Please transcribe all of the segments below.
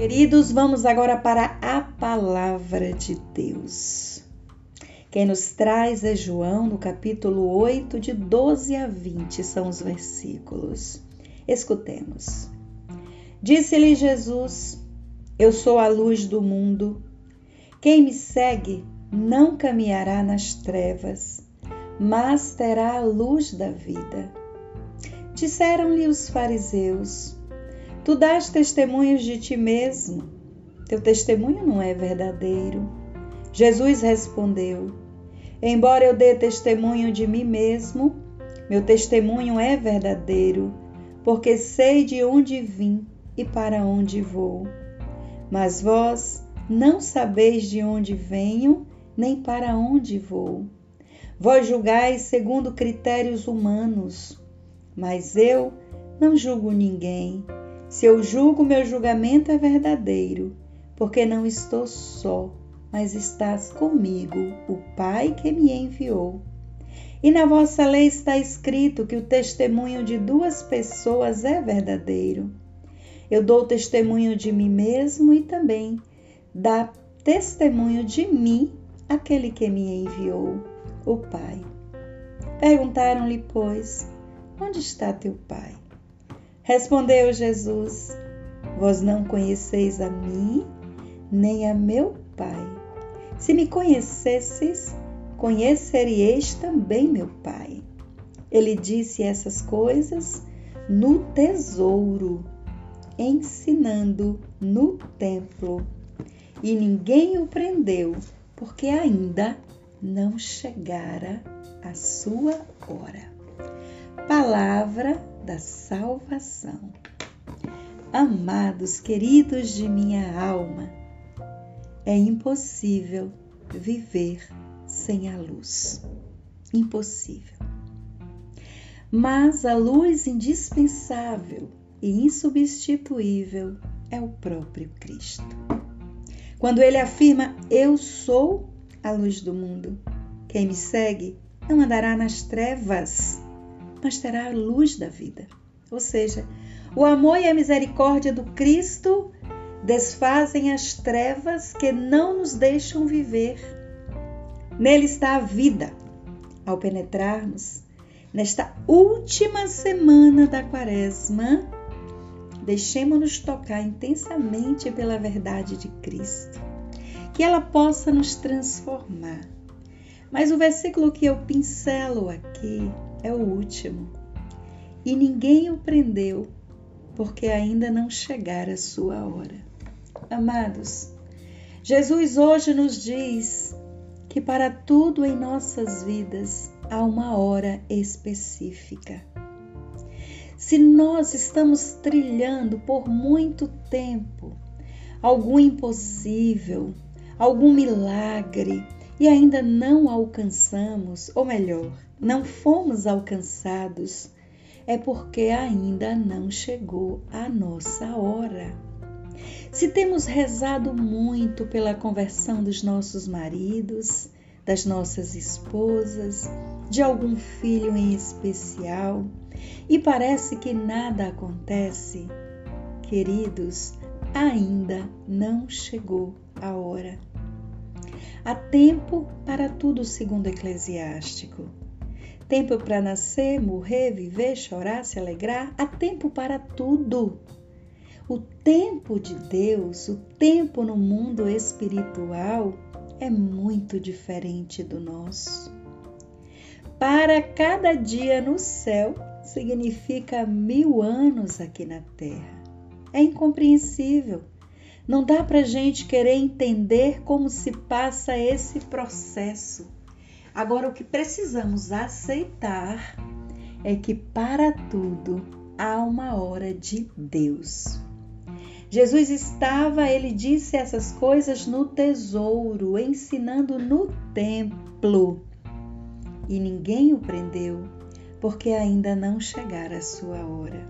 Queridos, vamos agora para a palavra de Deus. Quem nos traz é João, no capítulo 8, de 12 a 20, são os versículos. Escutemos. Disse-lhe Jesus: Eu sou a luz do mundo. Quem me segue não caminhará nas trevas, mas terá a luz da vida. Disseram-lhe os fariseus: Tu dás testemunhos de ti mesmo. Teu testemunho não é verdadeiro. Jesus respondeu: Embora eu dê testemunho de mim mesmo, meu testemunho é verdadeiro, porque sei de onde vim e para onde vou. Mas vós não sabeis de onde venho, nem para onde vou. Vós julgais segundo critérios humanos, mas eu não julgo ninguém. Se eu julgo, meu julgamento é verdadeiro, porque não estou só, mas estás comigo, o Pai que me enviou. E na vossa lei está escrito que o testemunho de duas pessoas é verdadeiro. Eu dou testemunho de mim mesmo e também dá testemunho de mim aquele que me enviou, o Pai. Perguntaram-lhe, pois, onde está teu Pai? Respondeu Jesus: Vós não conheceis a mim, nem a meu Pai. Se me conhecesses, conheceríeis também meu Pai. Ele disse essas coisas no tesouro, ensinando no templo. E ninguém o prendeu, porque ainda não chegara a sua hora. Palavra da salvação. Amados, queridos de minha alma, é impossível viver sem a luz. Impossível. Mas a luz indispensável e insubstituível é o próprio Cristo. Quando ele afirma: Eu sou a luz do mundo, quem me segue não andará nas trevas, mas terá a luz da vida. Ou seja, o amor e a misericórdia do Cristo desfazem as trevas que não nos deixam viver. Nele está a vida. Ao penetrarmos nesta última semana da Quaresma, deixemos-nos tocar intensamente pela verdade de Cristo, que ela possa nos transformar. Mas o versículo que eu pincelo aqui é o último. E ninguém o prendeu, porque ainda não chegara a sua hora. Amados, Jesus hoje nos diz que para tudo em nossas vidas há uma hora específica. Se nós estamos trilhando por muito tempo algum impossível, algum milagre e ainda não alcançamos, ou melhor, não fomos alcançados, é porque ainda não chegou a nossa hora. Se temos rezado muito pela conversão dos nossos maridos, das nossas esposas, de algum filho em especial, e parece que nada acontece, queridos, ainda não chegou a hora. Há tempo para tudo, segundo Eclesiástico. Tempo para nascer, morrer, viver, chorar, se alegrar. Há tempo para tudo. O tempo de Deus, o tempo no mundo espiritual é muito diferente do nosso. Para cada dia no céu significa mil anos aqui na terra. É incompreensível. Não dá para gente querer entender como se passa esse processo Agora, o que precisamos aceitar é que para tudo há uma hora de Deus. Jesus estava, ele disse essas coisas no tesouro, ensinando no templo. E ninguém o prendeu, porque ainda não chegara a sua hora.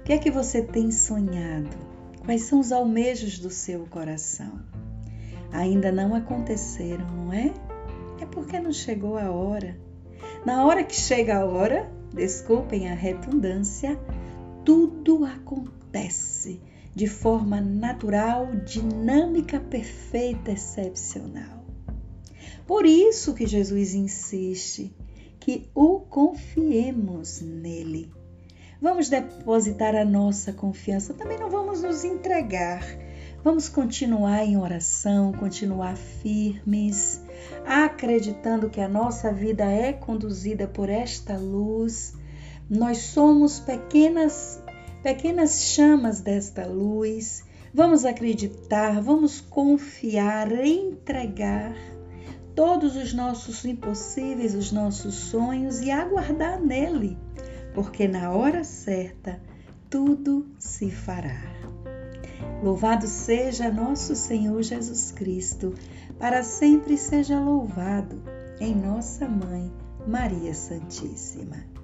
O que é que você tem sonhado? Quais são os almejos do seu coração? Ainda não aconteceram, não é? é porque não chegou a hora. Na hora que chega a hora, desculpem a redundância, tudo acontece de forma natural, dinâmica, perfeita, excepcional. Por isso que Jesus insiste que o confiemos nele. Vamos depositar a nossa confiança, também não vamos nos entregar. Vamos continuar em oração, continuar firmes, acreditando que a nossa vida é conduzida por esta luz. Nós somos pequenas pequenas chamas desta luz. Vamos acreditar, vamos confiar, entregar todos os nossos impossíveis, os nossos sonhos e aguardar nele, porque na hora certa tudo se fará. Louvado seja nosso Senhor Jesus Cristo, para sempre seja louvado em nossa mãe Maria Santíssima.